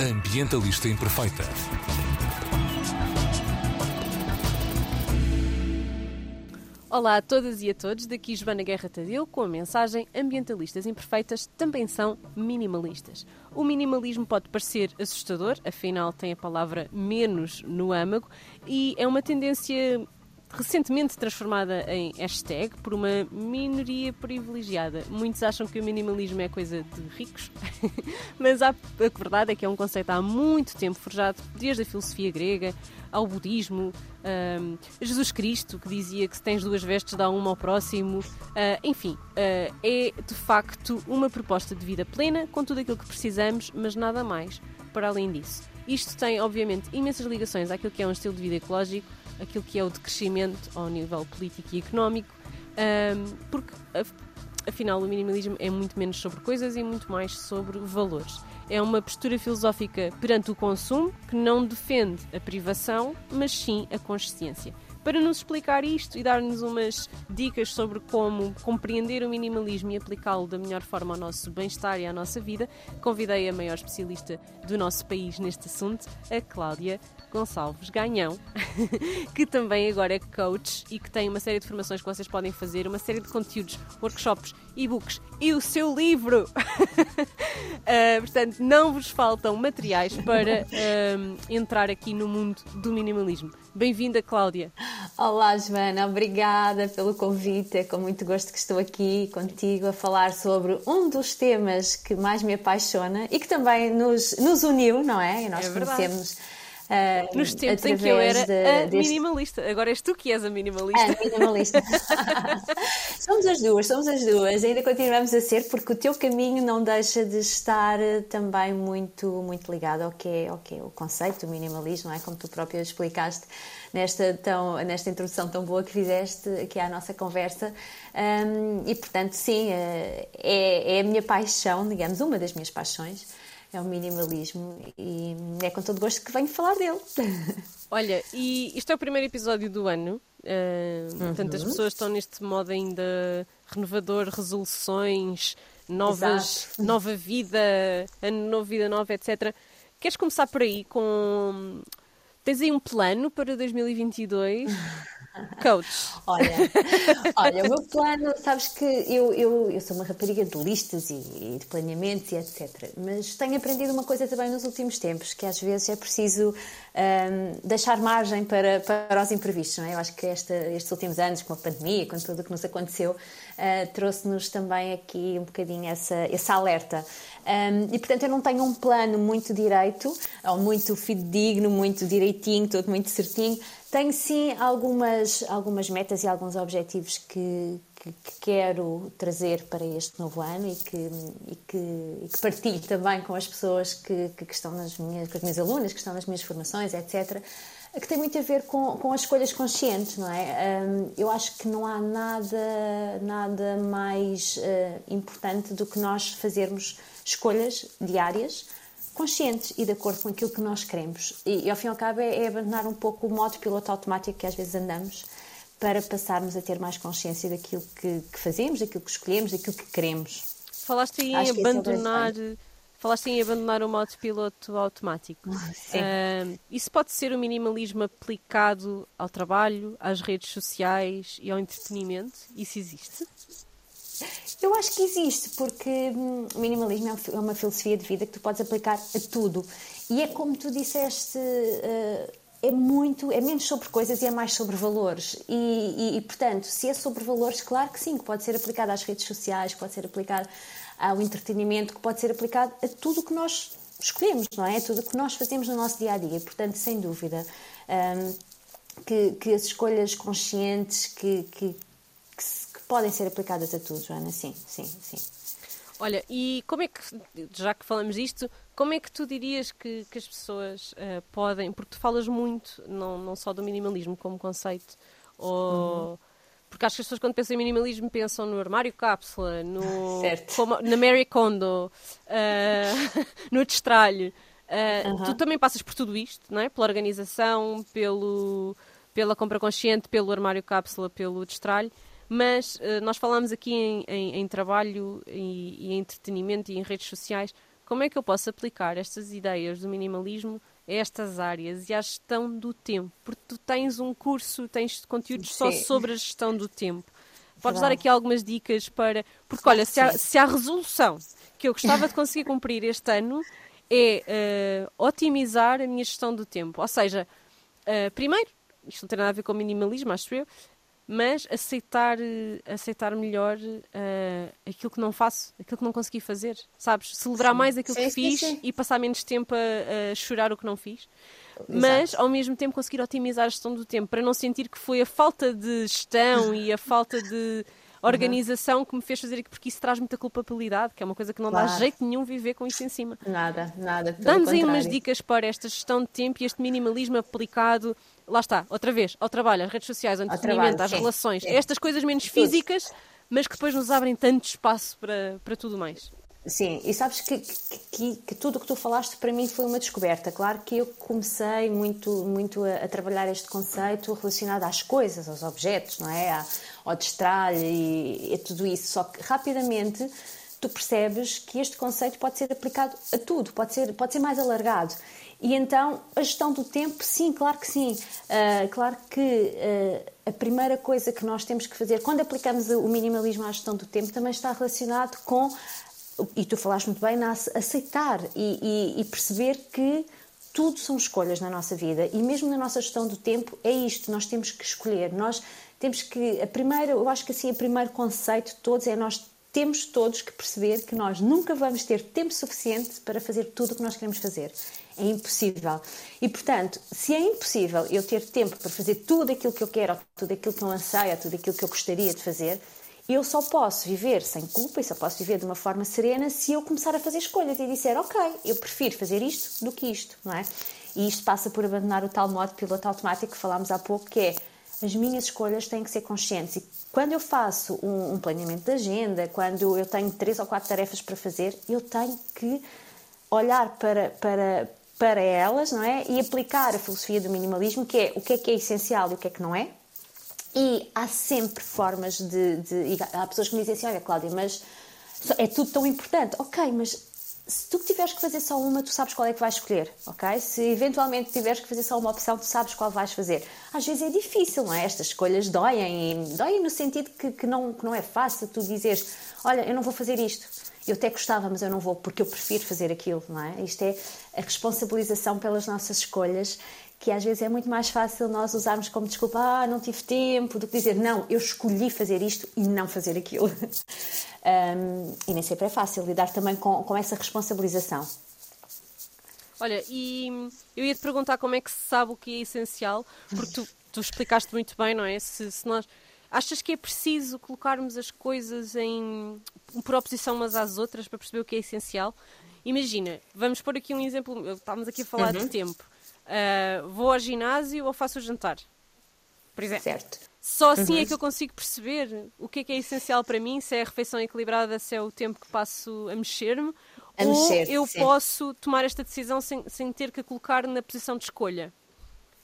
Ambientalista Imperfeita. Olá a todas e a todos, daqui Joana Guerra Tadeu com a mensagem Ambientalistas imperfeitas também são minimalistas. O minimalismo pode parecer assustador, afinal tem a palavra menos no âmago, e é uma tendência recentemente transformada em hashtag por uma minoria privilegiada. Muitos acham que o minimalismo é coisa de ricos, mas a, verdade é que é um conceito há muito tempo forjado, desde a filosofia grega ao budismo, Jesus Cristo, que dizia que se tens duas vestes dá uma ao próximo. Uh, enfim, uh, é de facto uma proposta de vida plena, com tudo aquilo que precisamos, mas nada mais para além disso. Isto tem, obviamente, imensas ligações àquilo que é um estilo de vida ecológico, aquilo que é o decrescimento ao nível político e económico, um, porque afinal o minimalismo é muito menos sobre coisas e muito mais sobre valores. É uma postura filosófica perante o consumo que não defende a privação, mas sim a consciência. Para nos explicar isto e dar-nos umas dicas sobre como compreender o minimalismo e aplicá-lo da melhor forma ao nosso bem-estar e à nossa vida, convidei a maior especialista do nosso país neste assunto, a Cláudia Gonçalves Ganhão, que também agora é coach e que tem uma série de formações que vocês podem fazer, uma série de conteúdos, workshops, e-books e o seu livro. uh, portanto, não vos faltam materiais para uh, entrar aqui no mundo do minimalismo. Bem-vinda, Cláudia. Olá, Joana, obrigada pelo convite. É com muito gosto que estou aqui contigo a falar sobre um dos temas que mais me apaixona e que também nos, nos uniu, não é? E nós é conhecemos Uh, Nos tempos em que eu era de, a deste... minimalista. Agora és tu que és a minimalista. A minimalista. somos as duas, somos as duas. Ainda continuamos a ser, porque o teu caminho não deixa de estar eh, também muito, muito ligado ao que é, ao que é o conceito do minimalismo, não é? Como tu própria explicaste nesta, tão, nesta introdução tão boa que fizeste aqui à nossa conversa. Um, e, portanto, sim, eh, é, é a minha paixão, digamos, uma das minhas paixões é o minimalismo e é com todo gosto que venho falar dele. Olha, e isto é o primeiro episódio do ano, uh, uhum. portanto as pessoas estão neste modo ainda renovador, resoluções, novas, nova vida, ano novo, vida nova, etc. Queres começar por aí com. Tens aí um plano para 2022? Coach. Olha, olha, o meu plano, sabes que eu, eu, eu sou uma rapariga de listas e, e, de planeamentos e etc. Mas tenho aprendido uma coisa também nos últimos tempos, que às vezes é preciso um, deixar margem para, para os imprevistos. Não é? Eu acho que esta, estes últimos anos, com a pandemia, com tudo o que nos aconteceu, uh, trouxe-nos também aqui um bocadinho essa, essa alerta. Um, e portanto eu não tenho um plano muito direito, ou muito fidedigno, muito direitinho, todo muito certinho tenho sim algumas, algumas metas e alguns objetivos que, que, que quero trazer para este novo ano e que, e que, e que partilho também com as pessoas que, que, estão nas minhas, com as minhas alunas, que estão nas minhas formações, etc que tem muito a ver com, com as escolhas conscientes, não é? Um, eu acho que não há nada, nada mais uh, importante do que nós fazermos escolhas diárias conscientes e de acordo com aquilo que nós queremos. E, e ao fim e ao cabo é, é abandonar um pouco o modo piloto automático que às vezes andamos para passarmos a ter mais consciência daquilo que, que fazemos, daquilo que escolhemos, daquilo que queremos. Falaste em Acho abandonar. É falaste em abandonar o modo piloto automático. Uh, isso pode ser o minimalismo aplicado ao trabalho, às redes sociais e ao entretenimento? Isso existe? Eu acho que existe, porque hum, o minimalismo é, é uma filosofia de vida que tu podes aplicar a tudo. E é como tu disseste, uh, é muito, é menos sobre coisas e é mais sobre valores. E, e, e, portanto, se é sobre valores, claro que sim, que pode ser aplicado às redes sociais, que pode ser aplicado ao entretenimento, que pode ser aplicado a tudo o que nós escolhemos, não é? Tudo o que nós fazemos no nosso dia a dia. Portanto, sem dúvida. Um, que, que, as escolhas conscientes que, que, podem ser aplicadas a tudo, Joana, sim, sim, sim. Olha, e como é que, já que falamos disto, como é que tu dirias que, que as pessoas uh, podem, porque tu falas muito, não, não só do minimalismo como conceito, ou, uhum. porque acho que as pessoas quando pensam em minimalismo pensam no armário cápsula, no, como, na Mary Kondo, uh, no destralho. Uh, uhum. Tu também passas por tudo isto, não é? Pela organização, pelo, pela compra consciente, pelo armário cápsula, pelo destralho. Mas uh, nós falamos aqui em, em, em trabalho e, e, em entretenimento e em redes sociais. como é que eu posso aplicar estas ideias do minimalismo a estas áreas e à gestão do tempo? Porque tu tens um curso, tens conteúdos Sim. só sobre a gestão do tempo. Podes dar aqui algumas dicas para. Porque, olha, se há, se há resolução que eu gostava de conseguir cumprir este ano é uh, otimizar a minha gestão do tempo. Ou seja, uh, primeiro, isto não tem nada a ver com minimalismo, acho eu, mas aceitar, eh, aceitar melhor uh, aquilo que não faço, aquilo que não consegui fazer, sabes? Celebrar sim. mais aquilo sim, que sim, fiz e passar menos tempo a, a, chorar o que não fiz. Exato. Mas, ao mesmo tempo, conseguir otimizar a gestão do tempo, para não sentir que foi a falta de gestão e a falta de organização uhum. que me fez fazer aquilo, porque isso traz muita culpabilidade, que é uma coisa que não claro. dá jeito nenhum viver com isso em cima. Nada, nada. Dá-nos aí umas dicas para esta gestão de tempo e este minimalismo aplicado, lá está, outra vez, ao trabalho, às redes sociais, ao entretenimento, às sim, relações, sim. estas coisas menos físicas, mas que depois nos abrem tanto espaço para, para tudo mais. Sim, e sabes que, que, que, tudo o que tu falaste para mim foi uma descoberta. Claro que eu comecei muito, muito a, a trabalhar este conceito relacionado às coisas, aos objetos, não é? À, ao destralhe e, e tudo isso. Só que rapidamente tu percebes que este conceito pode ser aplicado a tudo, pode ser, pode ser mais alargado. E então, a gestão do tempo, sim, claro que sim. Uh, claro que uh, a primeira coisa que nós temos que fazer quando aplicamos o minimalismo à gestão do tempo também está relacionado com e tu falaste muito bem, na aceitar e, e, e, perceber que tudo são escolhas na nossa vida e mesmo na nossa gestão do tempo é isto, nós temos que escolher, nós temos que, a primeira, eu acho que assim, o primeiro conceito de todos é nós temos todos que perceber que nós nunca vamos ter tempo suficiente para fazer tudo o que nós queremos fazer. É impossível. E, portanto, se é impossível eu ter tempo para fazer tudo aquilo que eu quero, tudo aquilo que eu anseio, tudo aquilo que eu gostaria de fazer, eu só posso viver sem culpa e só posso viver de uma forma serena se eu começar a fazer escolhas e disser, ok, eu prefiro fazer isto do que isto, não é? E isto passa por abandonar o tal modo piloto automático que falámos há pouco, que é as minhas escolhas têm que ser conscientes. E quando eu faço um, um planeamento de agenda, quando eu tenho três ou quatro tarefas para fazer, eu tenho que olhar para, para, para elas não é? e aplicar a filosofia do minimalismo, que é o que é que é essencial e o que é que não é, e há sempre formas de, de. há pessoas que me dizem assim: olha, Cláudia, mas é tudo tão importante. Ok, mas se tu tiveres que fazer só uma, tu sabes qual é que vais escolher, ok? Se eventualmente tiveres que fazer só uma opção, tu sabes qual vais fazer. Às vezes é difícil, não é? Estas escolhas doem, doem no sentido que, que, não, que não é fácil tu dizeres, olha, eu não vou fazer isto. Eu até gostava, mas eu não vou porque eu prefiro fazer aquilo, não é? Isto é a responsabilização pelas nossas escolhas que às vezes é muito mais fácil nós usarmos como desculpa, ah, não tive tempo, do que dizer, não, eu escolhi fazer isto e não fazer aquilo. um, e nem sempre é fácil lidar também com, com essa responsabilização. Olha, e eu ia te perguntar como é que se sabe o que é essencial, porque tu, tu explicaste muito bem, não é? Se, se nós. Achas que é preciso colocarmos as coisas em, por oposição umas às outras para perceber o que é essencial? Imagina, vamos pôr aqui um exemplo, estávamos aqui a falar uhum. de tempo. Uh, vou ao ginásio ou faço o jantar? Por exemplo. Certo. Só assim uhum. é que eu consigo perceber o que é que é essencial para mim, se é a refeição equilibrada, se é o tempo que passo a mexer-me, ou mexer eu sim. posso tomar esta decisão sem, sem ter que a colocar na posição de escolha.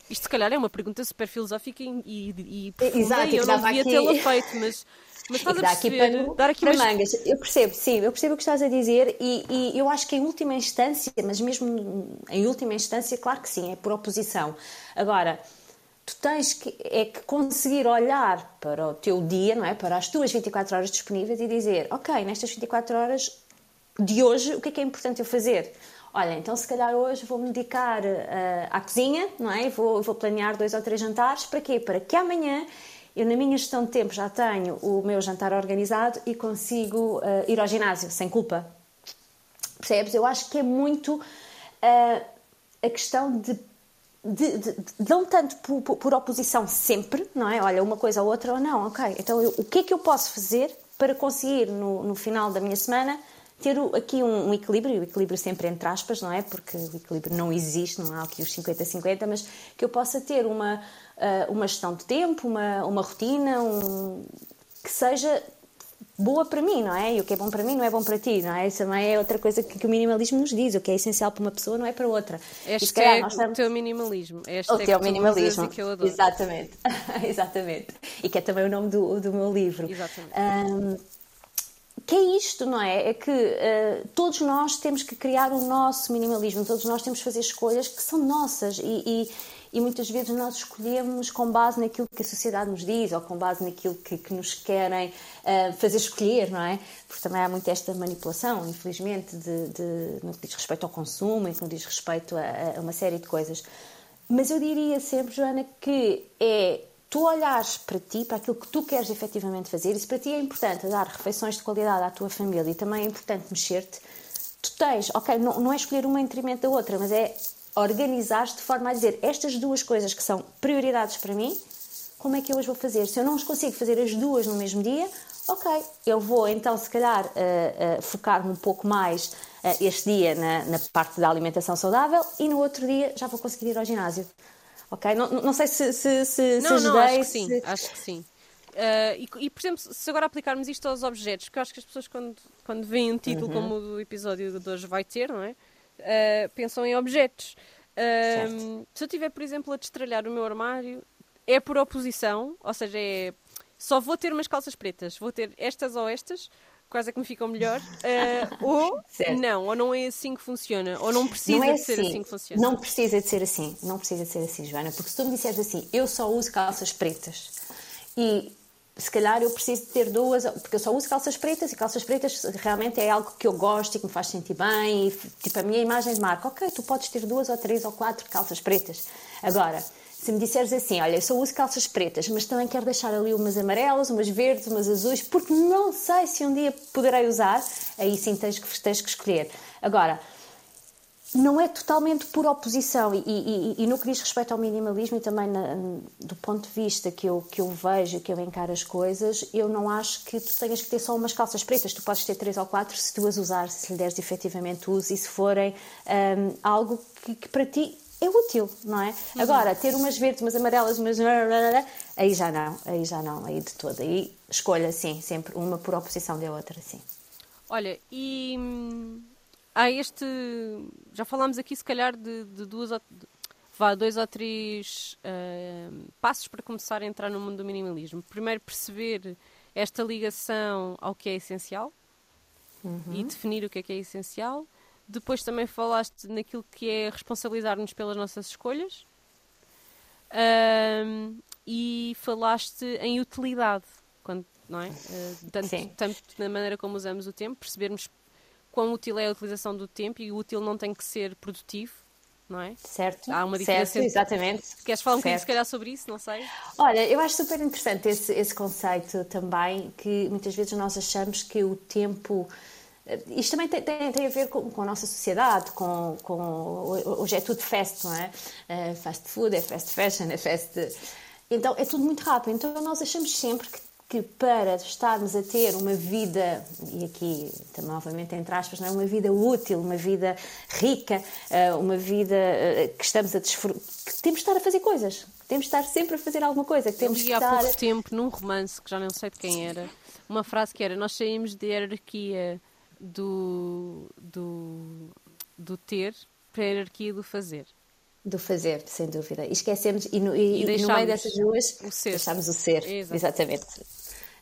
Isto se calhar é uma pergunta super filosófica e, e, e profunda Exato, e eu não devia aqui... tê-la feito, mas mas estás a perceber, aqui para, dar aqui para mangas. Eu percebo, sim, eu percebo o que estás a dizer e, e, eu acho que em última instância, mas mesmo em última instância, claro que sim, é por oposição. Agora, tu tens que, é que conseguir olhar para o teu dia, não é? Para as tuas 24 horas disponíveis e dizer, ok, nestas 24 horas de hoje, o que é que é importante eu fazer? Olha, então se calhar hoje vou-me dedicar uh, à cozinha, não é? Vou, vou planear dois ou três jantares, para quê? Para que amanhã eu, na minha gestão de tempo, já tenho o meu jantar organizado e consigo uh, ir ao ginásio sem culpa. Percebes? Eu acho que é muito uh, a questão de, de, de, de, não tanto por, por, oposição sempre, não é? Olha, uma coisa ou outra ou não, ok. Então, eu, o que é que eu posso fazer para conseguir, no, no final da minha semana, ter aqui um, um, equilíbrio, o equilíbrio sempre entre aspas, não é? Porque o equilíbrio não existe, não há aqui os 50-50, mas que eu possa ter uma, uh, uma gestão de tempo, uma, uma rotina, um, que seja boa para mim, não é? E o que é bom para mim não é bom para ti, não é? Isso também é outra coisa que, que o minimalismo nos diz. O que é essencial para uma pessoa não é para outra. Este é estamos... o teu minimalismo. Este o teu minimalismo. Que eu adoro. Exatamente. Exatamente. E que é também o nome do, do meu livro. Exatamente. Um, que é isto, não é? É que uh, todos nós temos que criar o nosso minimalismo, todos nós temos que fazer escolhas que são nossas e, e, e, muitas vezes nós escolhemos com base naquilo que a sociedade nos diz ou com base naquilo que, que nos querem uh, fazer escolher, não é? Porque também há muito esta manipulação, infelizmente, de, de, no que diz respeito ao consumo e no que diz respeito a, a uma série de coisas. Mas eu diria sempre, Joana, que é tu olhares para ti, para aquilo que tu queres efetivamente fazer, e se para ti é importante dar refeições de qualidade à tua família e também é importante mexer-te, tu tens, ok, não, não é escolher uma em detrimento da outra, mas é organizar-te de forma a dizer estas duas coisas que são prioridades para mim, como é que eu as vou fazer? Se eu não as consigo fazer as duas no mesmo dia, ok, eu vou então se calhar uh, uh, focar-me um pouco mais uh, este dia na, na parte da alimentação saudável e no outro dia já vou conseguir ir ao ginásio. Ok? Não, não sei se, se, se, não, se não, ajudei. Acho que sim, acho que sim. Uh, e, e, por exemplo, se agora aplicarmos isto aos objetos, porque eu acho que as pessoas, quando, quando veem um título uhum. como o do episódio de hoje vai ter, não é? Uh, pensam em objetos. Uh, se eu tiver, por exemplo, a destralhar o meu armário, é por oposição, ou seja, é só vou ter umas calças pretas, vou ter estas ou estas, quais é que me ficam melhor, uh, ou certo. não, ou não é assim que funciona, ou não precisa não é de ser assim. assim que funciona. Não precisa de ser assim, não precisa de ser assim, Joana, porque se tu me disseres assim, eu só uso calças pretas e se calhar eu preciso de ter duas, porque eu só uso calças pretas e calças pretas realmente é algo que eu gosto e que me faz sentir bem, e, tipo a minha imagem de marca, ok, tu podes ter duas ou três ou quatro calças pretas. Agora, se me disseres assim, olha, eu só uso calças pretas, mas também quero deixar ali umas amarelas, umas verdes, umas azuis, porque não sei se um dia poderei usar, aí sim tens que, tens que escolher. Agora, não é totalmente por oposição e, e, e, no que diz respeito ao minimalismo e também na, do ponto de vista que eu, que eu vejo, que eu encaro as coisas, eu não acho que tu tenhas que ter só umas calças pretas, tu podes ter três ou quatro se tu as usar, se lhe deres efetivamente uso e se forem um, algo que, que para ti é útil, não é? Uhum. Agora, ter umas verdes, umas amarelas, umas. Aí já não, aí já não, aí de todo. Aí escolha, sim, sempre uma por oposição da outra, sim. Olha, e hum, há este. Já falámos aqui, se calhar, de, de duas ou. Vá, dois ou três uh, passos para começar a entrar no mundo do minimalismo. Primeiro, perceber esta ligação ao que é essencial uhum. e definir o que é que é essencial. Depois também falaste naquilo que é responsabilizar-nos pelas nossas escolhas. Um, e falaste em utilidade, quando, não é? Uh, tanto, tanto, na maneira como usamos o tempo, percebermos quão útil é a utilização do tempo e o útil não tem que ser produtivo, não é? Certo. Há uma diferença. Certo, exatamente. Queres falar um bocadinho, se calhar, sobre isso? Não sei. Olha, eu acho super interessante esse, esse conceito também, que muitas vezes nós achamos que o tempo isto também tem, tem, tem a ver com, com, a nossa sociedade, com, com, hoje é tudo fast, não é? é? Fast food, é fast fashion, é fast... Então é tudo muito rápido. Então nós achamos sempre que, que para estarmos a ter uma vida, e aqui também novamente entre aspas, não é? uma vida útil, uma vida rica, eh, uma vida eh, que estamos a desfrutar, que temos de estar a fazer coisas, que temos de estar sempre a fazer alguma coisa, que temos Eu estar... há pouco tempo, num romance, que já não sei de quem era, uma frase que era, nós saímos de hierarquia do, do, do ter para a hierarquia do fazer. Do fazer, sem dúvida. E esquecemos, e no, e, e no meio dessas duas, o ser. deixámos o ser. Exato. Exatamente.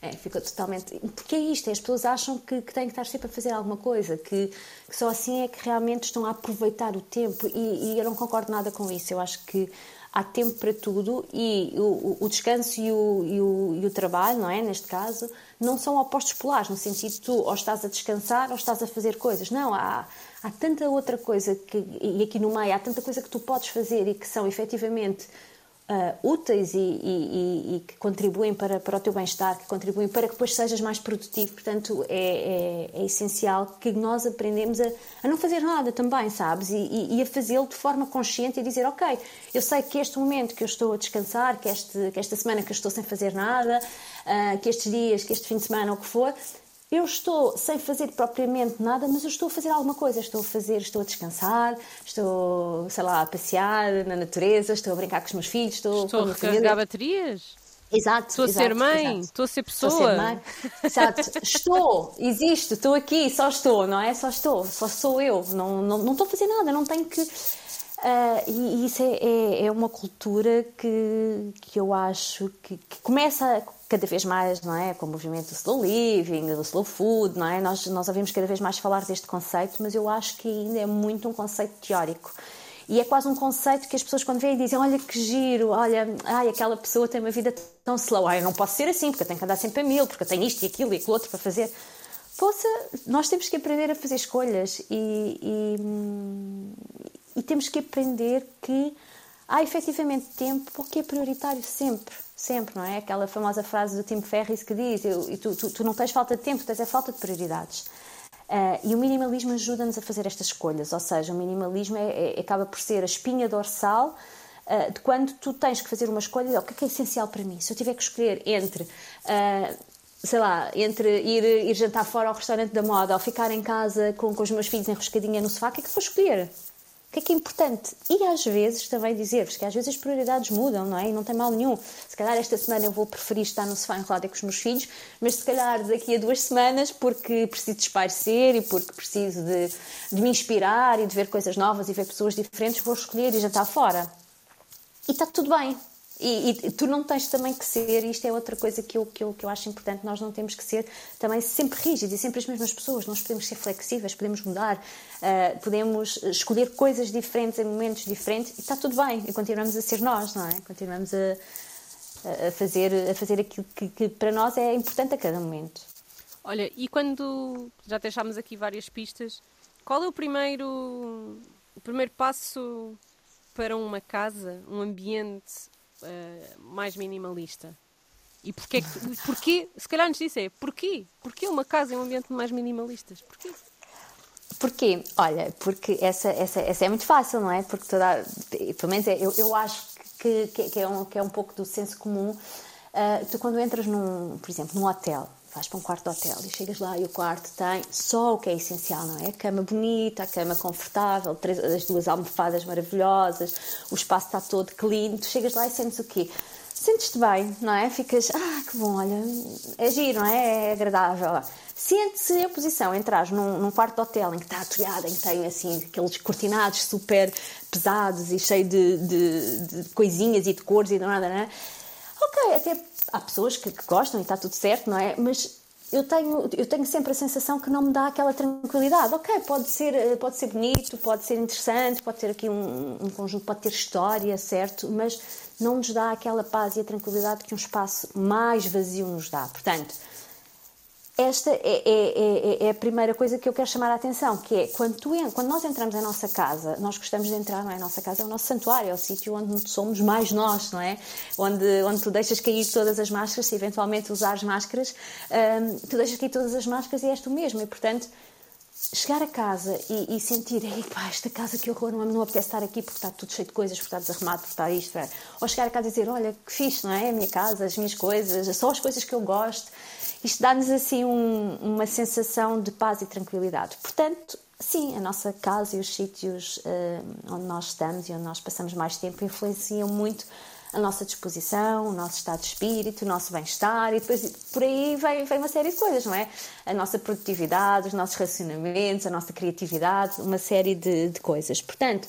É, ficou totalmente. Porque é isto, as pessoas acham que, que têm que estar sempre a fazer alguma coisa, que, que só assim é que realmente estão a aproveitar o tempo, e, e eu não concordo nada com isso. Eu acho que há tempo para tudo e o, o descanso e o, e, o, e o, trabalho, não é? Neste caso, não são opostos polares, no sentido de tu ou estás a descansar ou estás a fazer coisas. Não, há, há tanta outra coisa que, e aqui no meio, há tanta coisa que tu podes fazer e que são efetivamente uh, úteis e, e, e, que contribuem para, para o teu bem-estar, que contribuem para que depois sejas mais produtivo. Portanto, é, é, é essencial que nós aprendemos a, a, não fazer nada também, sabes? E, e a fazê-lo de forma consciente e dizer, ok, eu sei que este momento que eu estou a descansar, que, este, que esta semana que eu estou sem fazer nada, uh, que estes dias, que este fim de semana, ou o que for, eu estou sem fazer propriamente nada, mas eu estou a fazer alguma coisa. Estou a fazer, estou a descansar, estou, sei lá, a passear na natureza, estou a brincar com os meus filhos, estou, estou a recarregar baterias. Exato. Estou a exato, ser mãe, estou a ser pessoa. Estou a ser mãe. Exato. Estou, existo, estou aqui, só estou, não é? Só estou, só sou eu. Não, não, não estou a fazer nada, não tenho que. Uh, e, isso é, é, é, uma cultura que, que eu acho que, que, começa cada vez mais, não é? Com o movimento do slow living, do slow food, não é? Nós, nós ouvimos cada vez mais falar deste conceito, mas eu acho que ainda é muito um conceito teórico. E é quase um conceito que as pessoas quando veem dizem, olha que giro, olha, ai, aquela pessoa tem uma vida tão slow, ai, eu não posso ser assim, porque eu tenho que andar sempre a mil, porque eu tenho isto e aquilo e aquilo outro para fazer. Poxa, nós temos que aprender a fazer escolhas e, e, e temos que aprender que há efetivamente tempo porque é prioritário sempre, sempre, não é? Aquela famosa frase do Tim Ferriss que diz: eu, tu, tu, tu, não tens falta de tempo, tens é falta de prioridades. Uh, e o minimalismo ajuda-nos a fazer estas escolhas, ou seja, o minimalismo é, é, acaba por ser a espinha dorsal uh, de quando tu tens que fazer uma escolha, o que é, que é essencial para mim? Se eu tiver que escolher entre, uh, sei lá, entre ir, ir jantar fora ao restaurante da moda ou ficar em casa com, com os meus filhos enroscadinha no sofá, o que é que vou escolher? Que é que é importante? E às vezes também dizer-vos que às vezes as prioridades mudam, não é? E não tem mal nenhum. Se calhar esta semana eu vou preferir estar no sofá enrolada com os meus filhos, mas se calhar daqui a duas semanas, porque preciso de espairecer e porque preciso de, de me inspirar e de ver coisas novas e ver pessoas diferentes, vou escolher e jantar fora. E está tudo bem. E, e, tu não tens também que ser, e isto é outra coisa que eu, que, eu, que eu acho importante, nós não temos que ser também sempre rígidos e sempre as mesmas pessoas, nós podemos ser flexíveis, podemos mudar, uh, podemos escolher coisas diferentes em momentos diferentes e está tudo bem, e continuamos a ser nós, não é? Continuamos a, a fazer, a fazer aquilo que, que para nós é importante a cada momento. Olha, e quando já deixámos aqui várias pistas, qual é o primeiro, o primeiro passo para uma casa, um ambiente uh, mais minimalista? E porquê, porquê, se calhar nos disse é, porquê? Porquê uma casa em um ambiente mais minimalistas? Porquê? Porquê? Olha, porque essa, essa, essa é muito fácil, não é? Porque toda, pelo menos é, eu, eu acho que, que, que, é um, que é um pouco do senso comum. Uh, tu quando entras num, por exemplo, num hotel, vais para um quarto de hotel e chegas lá e o quarto tem só o que é essencial, não é? A cama bonita, a cama confortável, três, as duas almofadas maravilhosas, o espaço está todo clean, tu chegas lá e sentes o quê? Sentes-te bem, não é? Ficas, ah, que bom, olha, é giro, não é? É agradável. Sente-se a posição, entras num, num, quarto de hotel em que está atulhado, em que tem assim aqueles cortinados super pesados e cheio de, de, de coisinhas e de cores e de nada, não é? Ok, até há pessoas que, que, gostam e está tudo certo, não é? Mas eu tenho, eu tenho sempre a sensação que não me dá aquela tranquilidade. Ok, pode ser, eh, pode ser bonito, pode ser interessante, pode ter aqui um, um conjunto, pode ter história, certo? Mas não nos dá aquela paz e a tranquilidade que um espaço mais vazio nos dá. Portanto, esta é, é, é, é, a primeira coisa que eu quero chamar a atenção, que é quando, tu, quando nós entramos em nossa casa, nós gostamos de entrar, não é? A nossa casa é o nosso santuário, é o sítio onde somos mais nós, não é? Onde, onde tu deixas cair todas as máscaras, se eventualmente usares máscaras, hum, tu deixas cair todas as máscaras e és tu mesmo. E, portanto, chegar a casa e, e sentir, ei pá, esta casa que horror, não, não apetece estar aqui porque está tudo cheio de coisas, porque está desarrumado, porque está isto, é. ou chegar a casa e dizer, olha, que fixe, não é? A minha casa, as minhas coisas, só as coisas que eu gosto. Isto dá-nos assim um, uma sensação de paz e tranquilidade. Portanto, sim, a nossa casa e os sítios uh, onde nós estamos e onde nós passamos mais tempo influenciam muito a nossa disposição, o nosso estado de espírito, o nosso bem-estar e depois por aí vem, vem uma série de coisas, não é? A nossa produtividade, os nossos relacionamentos, a nossa criatividade, uma série de, de coisas. Portanto,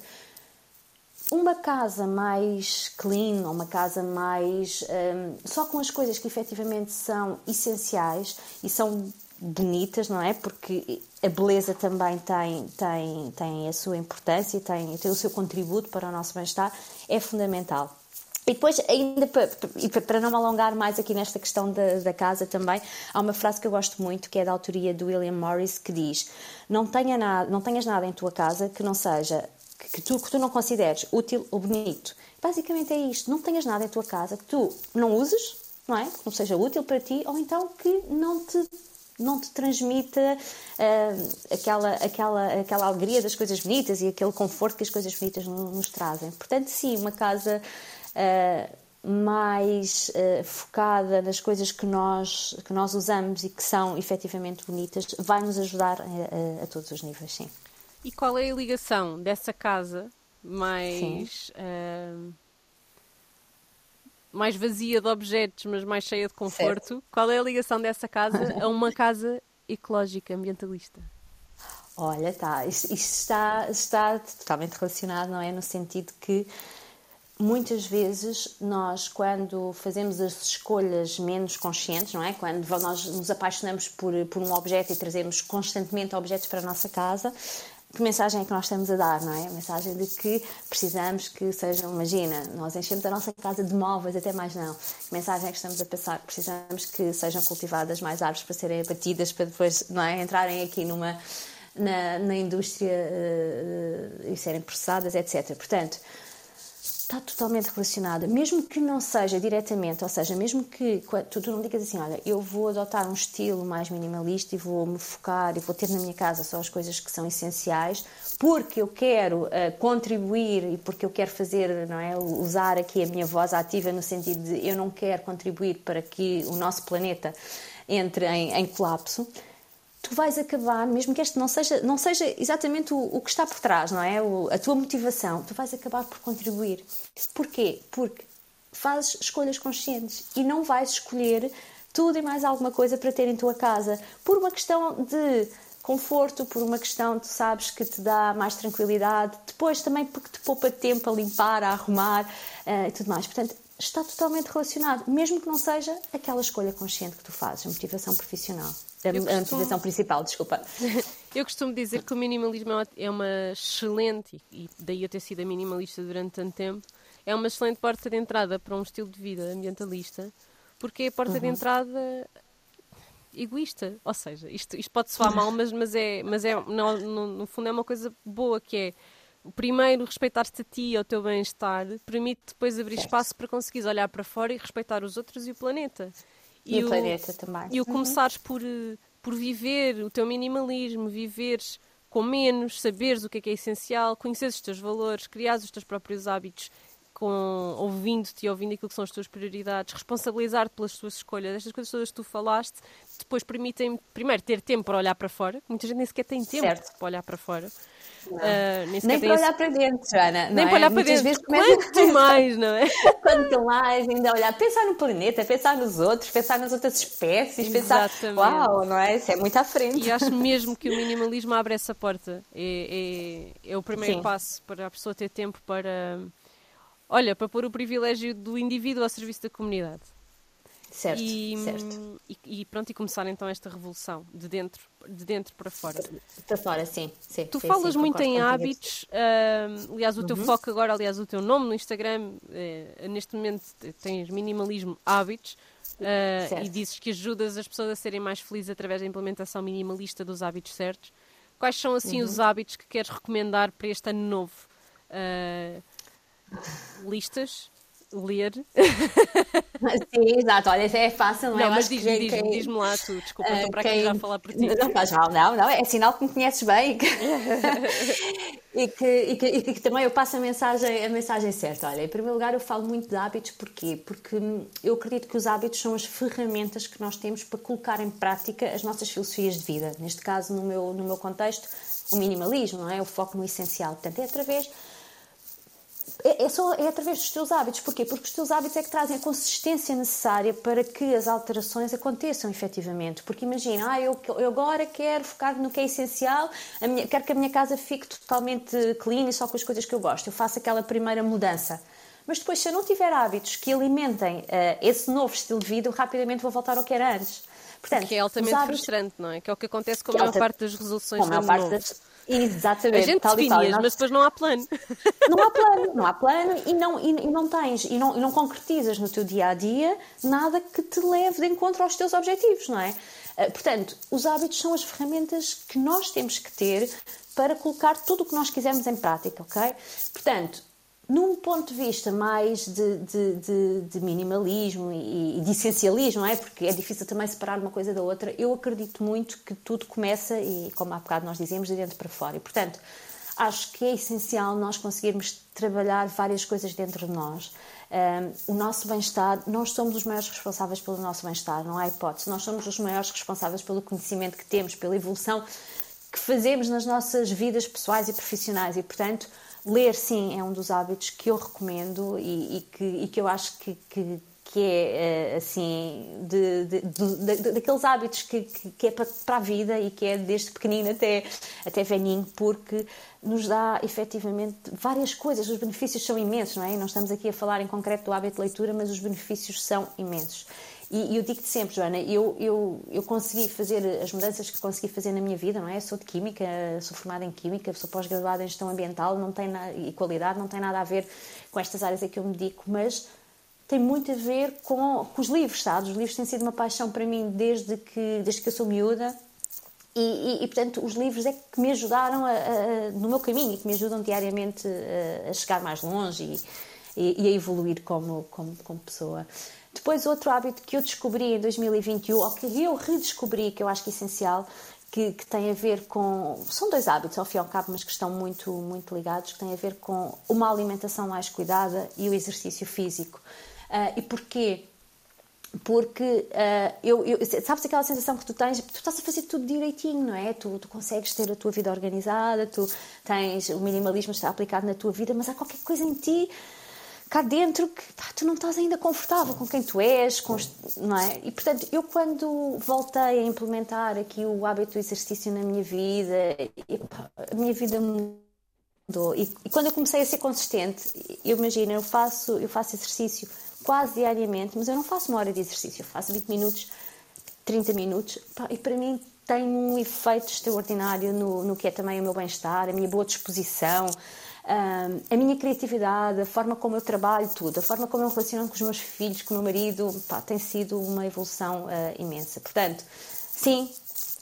uma casa mais clean, uma casa mais. Um, só com as coisas que efetivamente são essenciais e são bonitas, não é? Porque a beleza também tem, tem, tem a sua importância tem, tem o seu contributo para o nosso bem-estar, é fundamental. E depois, ainda para, para não me alongar mais aqui nesta questão da, da, casa também, há uma frase que eu gosto muito, que é da autoria do William Morris, que diz: Não, tenha nada, não tenhas nada em tua casa que não seja que tu, que tu não consideres útil ou bonito. Basicamente é isto. Não tenhas nada em tua casa que tu não uses, não é? Que não seja útil para ti, ou então que não te não te transmita uh, aquela, aquela, aquela alegria das coisas bonitas e aquele conforto que as coisas bonitas nos trazem. Portanto, sim, uma casa uh, mais uh, focada nas coisas que nós, que nós usamos e que são efetivamente bonitas vai nos ajudar a, a, a todos os níveis, sim. E qual é a ligação dessa casa mais. Uh, mais vazia de objetos, mas mais cheia de conforto? Certo. Qual é a ligação dessa casa a uma casa ecológica, ambientalista? Olha, tá. Isto, está, está totalmente relacionado, não é? No sentido que muitas vezes nós, quando fazemos as escolhas menos conscientes, não é? Quando nós nos apaixonamos por, por um objeto e trazemos constantemente objetos para a nossa casa, que mensagem é que nós estamos a dar, não é? A mensagem de que precisamos que sejam, imagina, nós enchemos a nossa casa de móveis, até mais não. Que mensagem é que estamos a pensar? Precisamos que sejam cultivadas mais árvores para serem abatidas, para depois, não é? Entrarem aqui numa, na, na indústria uh, e serem processadas, etc. Portanto, está totalmente relacionada, mesmo que não seja diretamente, ou seja, mesmo que tu, tu não digas assim, olha, eu vou adotar um estilo mais minimalista e vou me focar e vou ter na minha casa só as coisas que são essenciais, porque eu quero uh, contribuir e porque eu quero fazer, não é, usar aqui a minha voz ativa no sentido de eu não quero contribuir para que o nosso planeta entre em, em colapso tu vais acabar, mesmo que este não seja, não seja exatamente o, o que está por trás, não é? O, a tua motivação, tu vais acabar por contribuir. Porquê? Porque fazes escolhas conscientes e não vais escolher tudo e mais alguma coisa para ter em tua casa por uma questão de conforto, por uma questão, tu sabes, que te dá mais tranquilidade, depois também porque te poupa tempo a limpar, a arrumar uh, e tudo mais. Portanto, está totalmente relacionado, mesmo que não seja aquela escolha consciente que tu fazes, a motivação profissional. A, costumo... motivação principal, desculpa. Eu costumo dizer que o minimalismo é uma é excelente, e daí eu ter sido a minimalista durante tanto tempo, é uma excelente porta de entrada para um estilo de vida ambientalista, porque é a porta uhum. de entrada egoísta. Ou seja, isto, isto pode soar mal, mas, mas é, mas é no, no, no fundo é uma coisa boa que é primeiro respeitar-te a ti e ao teu bem-estar permite depois abrir espaço para conseguires olhar para fora e respeitar os outros e o planeta. E, e o, planeta também. E o uhum. começares por, eh, por viver o teu minimalismo, viveres com menos, saberes o que é que é essencial, conheceres os teus valores, criares os teus próprios hábitos, com ouvindo-te e ouvindo aquilo que são as tuas prioridades, responsabilizar-te pelas tuas escolhas, estas coisas todas que tu falaste, depois permitem, primeiro, ter tempo para olhar para fora. Muita gente nem sequer tem tempo certo. para olhar para fora. Uh, nem, nem para olhar para dentro, Joana. Nem é? para olhar para Muitas dentro. Quanto mais, não é? Quanto mais, ainda olhar, pensar no planeta, pensar nos outros, pensar nas outras espécies, Exatamente. pensar. Uau, não é? Isso é muito à frente. E acho mesmo que o minimalismo abre essa porta. É, é, é o primeiro Sim. passo para a pessoa ter tempo para. Olha, para pôr o privilégio do indivíduo ao serviço da comunidade. Certo, e, certo. E, e, pronto, e começar então esta revolução de dentro, de dentro para fora. Para fora, sim. sim tu sim, falas sim, muito em hábitos, uh, aliás, o teu uhum. foco agora, aliás, o teu nome no Instagram, uh, neste momento tens minimalismo hábitos. Uh, e dizes que ajudas as pessoas a serem mais felizes através da implementação minimalista dos hábitos certos. Quais são, assim, uhum. os hábitos que queres recomendar para este ano novo? Uh, listas? Ler. Sim, exato. Olha, é fácil, não, é? Não, mas diz-me diz, quem... diz lá tu. Desculpa, estou para quem... aqui já falar por ti. Não faz mal, não, não. É sinal que me conheces bem e que, e que, e que, e que, também eu passo a mensagem, a mensagem certa. Olha, em primeiro lugar, eu falo muito de hábitos. Porquê? Porque eu acredito que os hábitos são as ferramentas que nós temos para colocar em prática as nossas filosofias de vida. Neste caso, no meu, no meu contexto, o minimalismo, não é? O foco no essencial. Portanto, é através é, é, só, é através dos teus hábitos. Porquê? Porque os teus hábitos é que trazem a consistência necessária para que as alterações aconteçam efetivamente. Porque imagina, ah, eu, eu agora quero focar no que é essencial, minha, quero que a minha casa fique totalmente clean e só com as coisas que eu gosto. Eu faço aquela primeira mudança. Mas depois, se eu não tiver hábitos que alimentem uh, esse novo estilo de vida, eu rapidamente vou voltar ao que era antes. Portanto, que é altamente hábitos... frustrante, não é? Que é o que acontece com a maior alta... parte das resoluções com a maior parte das Exatamente. A gente tal definias, tal. Nós... mas depois não há plano. Não há plano, não há plano e não, e, e não tens, e não, e não concretizas no teu dia a dia nada que te leve de encontro aos teus objetivos, não é? Eh, portanto, os hábitos são as ferramentas que nós temos que ter para colocar tudo o que nós quisermos em prática, ok? Portanto, num ponto de vista mais de, de, de, de minimalismo e, e, de essencialismo, não é? Porque é difícil também separar uma coisa da outra. Eu acredito muito que tudo começa, e como há bocado nós dizemos, de dentro para fora. E, portanto, acho que é essencial nós conseguirmos trabalhar várias coisas dentro de nós. Um, o nosso bem-estar, nós somos os maiores responsáveis pelo nosso bem-estar, não há hipótese. Nós somos os maiores responsáveis pelo conhecimento que temos, pela evolução que fazemos nas nossas vidas pessoais e profissionais. E, portanto, Ler, sim, é um dos hábitos que eu recomendo e, e, que, e que, eu acho que, que, que é uh, assim, de, de, de, daqueles hábitos que, que, é para, a vida e que é desde pequenino até, até velhinho, porque nos dá efetivamente várias coisas. Os benefícios são imensos, não é? Não estamos aqui a falar em concreto do hábito de leitura, mas os benefícios são imensos. E, eu digo-te sempre, Joana, eu, eu, eu consegui fazer as mudanças que consegui fazer na minha vida, não é? Sou de Química, sou formada em Química, sou pós-graduada em Gestão Ambiental não tem na, e Qualidade, não tem nada a ver com estas áreas a que eu me dedico, mas tem muito a ver com, com os livros, sabes? Os livros têm sido uma paixão para mim desde que, desde que eu sou miúda. E, e, e, portanto, os livros é que me ajudaram a, a, no meu caminho e que me ajudam diariamente a, a chegar mais longe e, e, a evoluir como, como, como pessoa. Depois, outro hábito que eu descobri em 2021, ou que eu redescobri, que eu acho que é essencial, que, que, tem a ver com. São dois hábitos, ao fim e ao cabo, mas que estão muito, muito ligados, que têm a ver com uma alimentação mais cuidada e o exercício físico. Uh, e porquê? Porque uh, eu, eu, sabes aquela sensação que tu tens, tu estás a fazer tudo direitinho, não é? Tu, tu consegues ter a tua vida organizada, tu tens o minimalismo está aplicado na tua vida, mas há qualquer coisa em ti cá dentro que pá, tu não estás ainda confortável com quem tu és, com, não é? E portanto, eu quando voltei a implementar aqui o hábito do exercício na minha vida, e, pá, a minha vida mudou. E, e, quando eu comecei a ser consistente, eu imagino, eu faço, eu faço exercício quase diariamente, mas eu não faço uma hora de exercício, eu faço 20 minutos, 30 minutos, pá, e para mim tem um efeito extraordinário no, no que é também o meu bem-estar, a minha boa disposição, a minha criatividade, a forma como eu trabalho, tudo, a forma como eu relaciono com os meus filhos, com o meu marido, pá, tem sido uma evolução uh, imensa. Portanto, sim,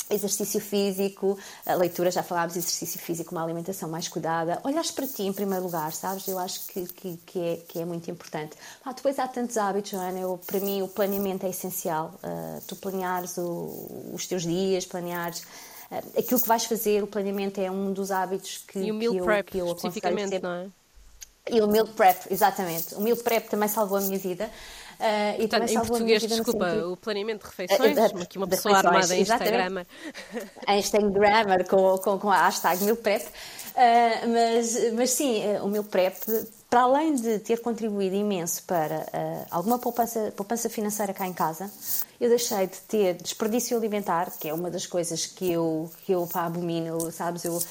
exercício físico, a leitura, já falámos, exercício físico, uma alimentação mais cuidada, olhares para ti em primeiro lugar, sabes? Eu acho que, que, que é, que é muito importante. Depois há tantos hábitos, Joana, eu, para mim o planeamento é essencial. Uh, tu planeares o, os teus dias, planeares aquilo que vais fazer, o planeamento é um dos hábitos que, e o meal que, eu, prep, que eu especificamente, sempre. não é? E o meal prep, exatamente. O meal prep também salvou a minha vida. Uh, e Portanto, em português, desculpa, sentido... o planeamento de refeições, uh, aqui uma pessoa armada em Instagram. Em Instagram, com, com, com a hashtag meal prep. Uh, mas, mas sim, o meu prep, para além de ter contribuído imenso para uh, alguma poupança, poupança financeira cá em casa, eu deixei de ter desperdício alimentar, que é uma das coisas que eu, que eu pá, abomino, sabes? Eu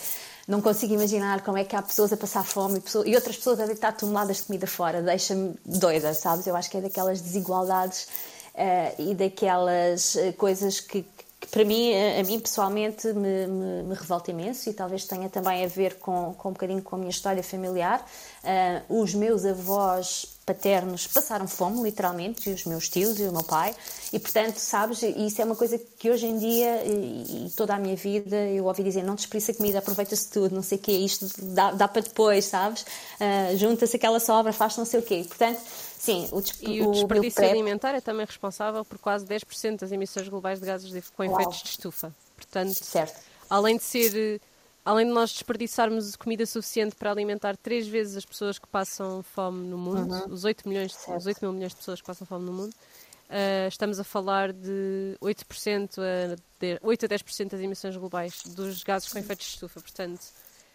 não consigo imaginar como é que há pessoas a passar fome e, pessoas, e outras pessoas a deitar toneladas de comida fora. Deixa-me doida, sabes? Eu acho que é daquelas desigualdades uh, e daquelas coisas que, que para mim, a, a mim pessoalmente, me, me, me, revolta imenso e talvez tenha também a ver com, com um bocadinho com a minha história familiar. Uh, os meus avós paternos passaram fome, literalmente, e os meus tios e o meu pai, e portanto, sabes, isso é uma coisa que hoje em dia e, e toda a minha vida eu ouvi dizer: não desperdiça comida, aproveita-se tudo, não sei o quê, isto dá, dá para depois, sabes? Uh, Junta-se aquela sobra, faz não sei o quê. Portanto, Sim, o, e o, o desperdício prep... alimentar é também responsável por quase 10% das emissões globais de gases de, com efeitos de estufa. Portanto, certo. além de ser além de nós desperdiçarmos comida suficiente para alimentar três vezes as pessoas que passam fome no mundo, uhum. os 8, milhões, os 8 mil milhões de pessoas que passam fome no mundo, uh, estamos a falar de 8% a, de, 8 a 10% das emissões globais dos gases com efeitos de estufa. Portanto,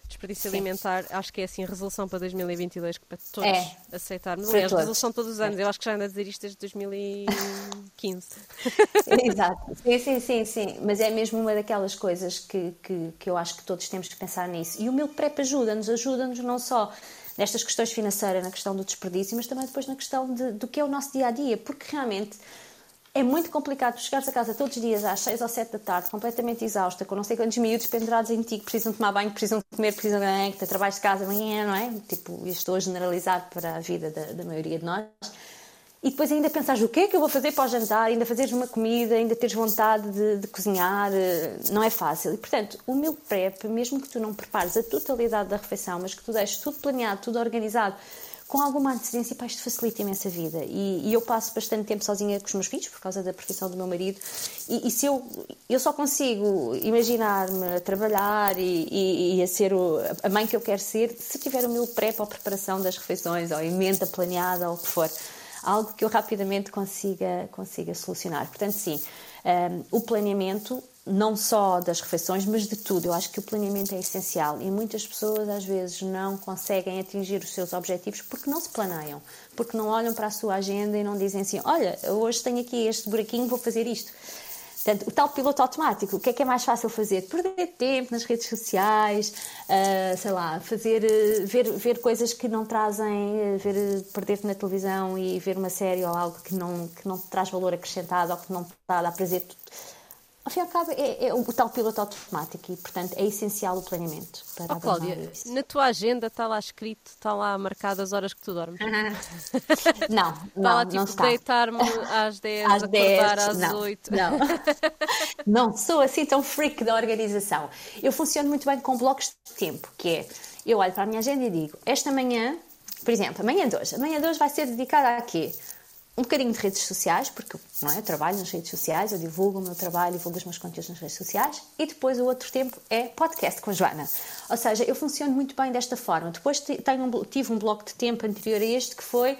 desperdício Sim. alimentar, acho que é assim a resolução para 2022 para todos é. aceitarmos. Aliás, a resolução todos os anos. É. Eu acho que já ando a dizer isto desde 2015. Exato. Sim, sim, sim, sim. Mas é mesmo uma daquelas coisas que, que, que eu acho que todos temos que pensar nisso. E o meu prep ajuda-nos, ajuda-nos não só nestas questões financeiras, na questão do desperdício, mas também depois na questão de, do que é o nosso dia a dia, porque realmente é muito complicado chegares a casa todos os dias às 6 ou 7 da tarde, completamente exausta, com não sei quantos miúdos pendurados em ti, que precisam tomar banho, precisam comer, precisam de que trabalho de casa amanhã, não é? Tipo, estou a generalizar para a vida da, da maioria de nós. E depois ainda pensares o que é que eu vou fazer para o jantar, ainda fazeres uma comida, ainda teres vontade de, de, cozinhar, eh, não é fácil. E portanto, o meu prep, mesmo que tu não prepares a totalidade da refeição, mas que tu deixes tudo planeado, tudo organizado, com alguma antecedência, pá, isto facilita imensa vida. E, e, eu passo bastante tempo sozinha com os meus filhos, por causa da profissão do meu marido, e, e se eu, eu só consigo imaginar-me a trabalhar e, e, a ser o, a mãe que eu quero ser, se tiver o meu prep ou preparação das refeições, ou emenda planeada, ou o que for. Algo que eu rapidamente consiga, consiga solucionar. Portanto, sim, um, o planeamento não só das refeições, mas de tudo. Eu acho que o planeamento é essencial e muitas pessoas às vezes não conseguem atingir os seus objetivos porque não se planeiam, porque não olham para a sua agenda e não dizem assim: Olha, hoje tenho aqui este buraquinho, vou fazer isto. Portanto, o tal piloto automático, o que é que é mais fácil fazer? Perder tempo nas redes sociais, uh, sei lá, fazer, uh, ver, ver coisas que não trazem, uh, ver, perder-te na televisão e ver uma série ou algo que não, que não te traz valor acrescentado ou que não te dá, prazer ao fim e ao cabo, é, é, o tal piloto automático e, portanto, é essencial o planeamento. Para oh, Cláudia, isso. na tua agenda está lá escrito, está lá marcado as horas que tu dormes? não, está não, lá tipo deitar-me às 10, às acordar 10, às não, 8. Não. não sou assim tão freak da organização. Eu funciono muito bem com blocos de tempo, que é, eu olho para a minha agenda e digo, esta manhã, por exemplo, amanhã de hoje, amanhã de hoje vai ser dedicada a quê? Um bocadinho de redes sociais, porque não é? eu trabalho nas redes sociais, eu divulgo o meu trabalho, divulgo os meus conteúdos nas redes sociais, e depois o outro tempo é podcast com a Joana. Ou seja, eu funciono muito bem desta forma. Depois tenho, tive um bloco de tempo anterior a este que foi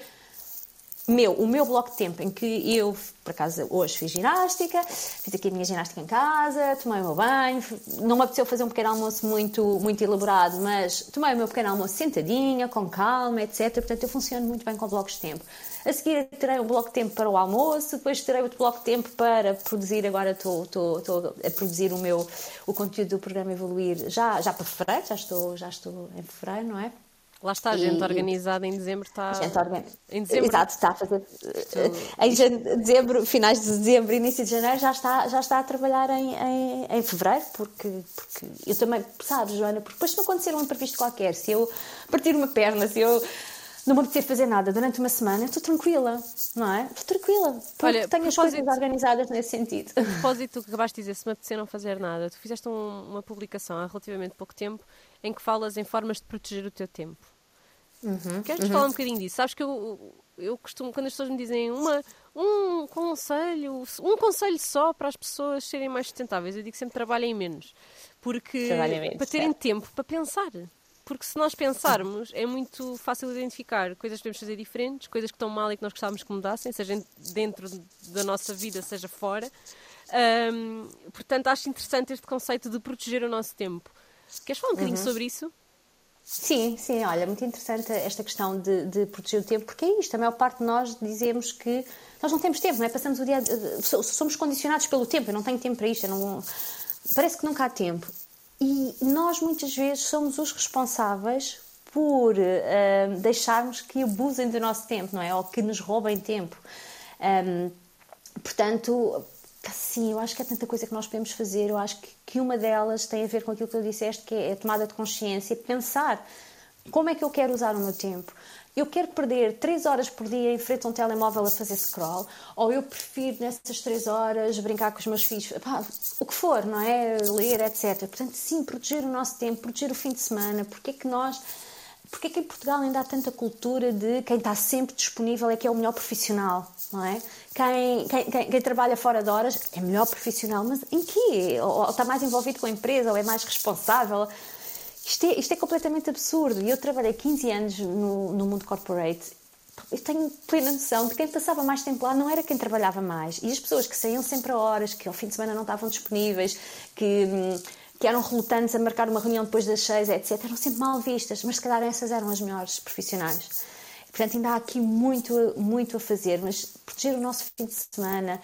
meu, o meu bloco de tempo em que eu, por acaso, hoje fiz ginástica, fiz aqui a minha ginástica em casa, tomei o meu banho, não me apeteceu fazer um pequeno almoço muito, muito elaborado, mas tomei o meu pequeno almoço sentadinha, com calma, etc. Portanto, eu funciono muito bem com blocos de tempo. A seguir terei um bloco de tempo para o almoço, depois terei outro bloco de tempo para produzir, agora estou, estou, estou a produzir o meu o conteúdo do programa Evoluir já, já para fevereiro, já estou, já estou em fevereiro, não é? Lá está a gente e, organizada em dezembro está. Gente organ... em dezembro... Exato, está a fazer. Em dezembro, finais de dezembro, início de janeiro, já está, já está a trabalhar em, em, em fevereiro, porque, porque eu também, sabes, Joana, porque depois se não acontecer um imprevisto qualquer, se eu partir uma perna, se eu não me apetecer fazer nada durante uma semana, estou tranquila, não é? Estou tranquila, porque Olha, tenho as coisas organizadas nesse sentido. A propósito, que acabaste de dizer, se me apetecer não fazer nada, tu fizeste um, uma publicação há relativamente pouco tempo em que falas em formas de proteger o teu tempo. Uhum, Queres uhum. falar um bocadinho disso? Sabes que eu, eu costumo, quando as pessoas me dizem uma, um conselho, um conselho só para as pessoas serem mais sustentáveis, eu digo sempre trabalhem menos. Porque menos, para terem certo. tempo para pensar. Porque se nós pensarmos, é muito fácil identificar coisas que podemos fazer diferentes, coisas que estão mal e que nós gostávamos que mudassem, seja dentro da nossa vida, seja fora. Um, portanto, acho interessante este conceito de proteger o nosso tempo. Queres falar um bocadinho uhum. sobre isso? Sim, sim, olha, muito interessante esta questão de, de, proteger o tempo, porque é isto, a maior parte de nós dizemos que nós não temos tempo, não é? Passamos o dia, somos condicionados pelo tempo, eu não tenho tempo para isto, não, parece que nunca há tempo. E nós muitas vezes somos os responsáveis por uh, deixarmos que abusem do nosso tempo, não é? Ou que nos roubem tempo. Um, portanto, sim, eu acho que há tanta coisa que nós podemos fazer. Eu acho que, que uma delas tem a ver com aquilo que tu disseste, que é a tomada de consciência, pensar como é que eu quero usar o meu tempo eu quero perder 3 horas por dia em frente a um telemóvel a fazer scroll, ou eu prefiro nessas 3 horas brincar com os meus filhos, Pá, o que for, não é? Ler, etc. Portanto, sim, proteger o nosso tempo, proteger o fim de semana, porque é que nós. Porque é que em Portugal ainda há tanta cultura de quem está sempre disponível é que é o melhor profissional, não é? Quem, quem, quem, trabalha fora de horas é melhor profissional, mas em quê? Ou, ou está mais envolvido com a empresa, ou é mais responsável isto é, isto é completamente absurdo. E eu trabalhei 15 anos no, no mundo corporate eu tenho plena noção de quem passava mais tempo lá não era quem trabalhava mais. E as pessoas que saíam sempre a horas, que ao fim de semana não estavam disponíveis, que, que eram relutantes a marcar uma reunião depois das seis, etc., eram sempre mal vistas, mas se calhar essas eram as melhores profissionais. Portanto, ainda há aqui muito, muito a fazer, mas proteger o nosso fim de semana,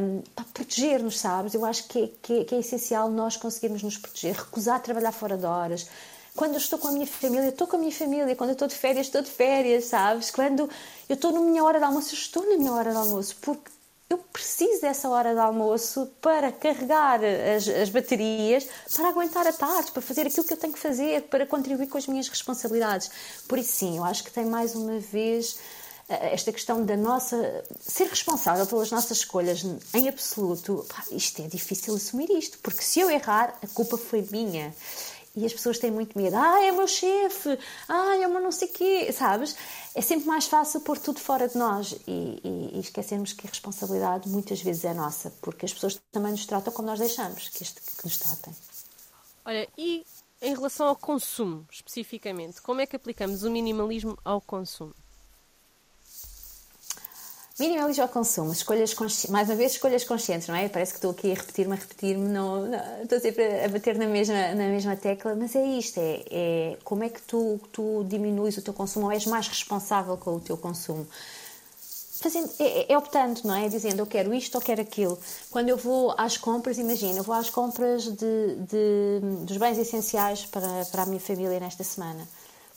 um, proteger-nos, sabes? Eu acho que é, que, é, que é essencial nós conseguirmos nos proteger, recusar trabalhar fora de horas. Quando eu estou com a minha família, estou com a minha família. Quando eu estou de férias, estou de férias, sabes? Quando eu estou na minha hora de almoço, estou na minha hora de almoço, porque eu preciso dessa hora de almoço para carregar as, as, baterias, para aguentar a tarde, para fazer aquilo que eu tenho que fazer, para contribuir com as minhas responsabilidades. Por isso, sim, eu acho que tem mais uma vez eh, esta questão da nossa. ser responsável pelas nossas escolhas em absoluto. Pá, isto é difícil assumir isto, porque se eu errar, a culpa foi minha. E as pessoas têm muito medo. Ah, é o meu chefe. Ah, é o meu não sei quê. Sabes? É sempre mais fácil pôr tudo fora de nós e, e, e esquecermos que a responsabilidade muitas vezes é nossa, porque as pessoas também nos tratam como nós deixamos que, este, que nos tratem. Olha, e em relação ao consumo, especificamente, como é que aplicamos o minimalismo ao consumo? Minimalismo ao consumo, escolhas mais uma vez escolhas conscientes, não é? Parece que estou aqui a repetir-me, a repetir-me, não, não, estou sempre a bater na mesma, na mesma tecla, mas é isto, é, é como é que tu, tu diminuis o teu consumo ou és mais responsável com o teu consumo. Fazendo, é, é, optando, não é? Dizendo eu quero isto ou quero aquilo. Quando eu vou às compras, imagina, eu vou às compras de, de, dos bens essenciais para, para a minha família nesta semana.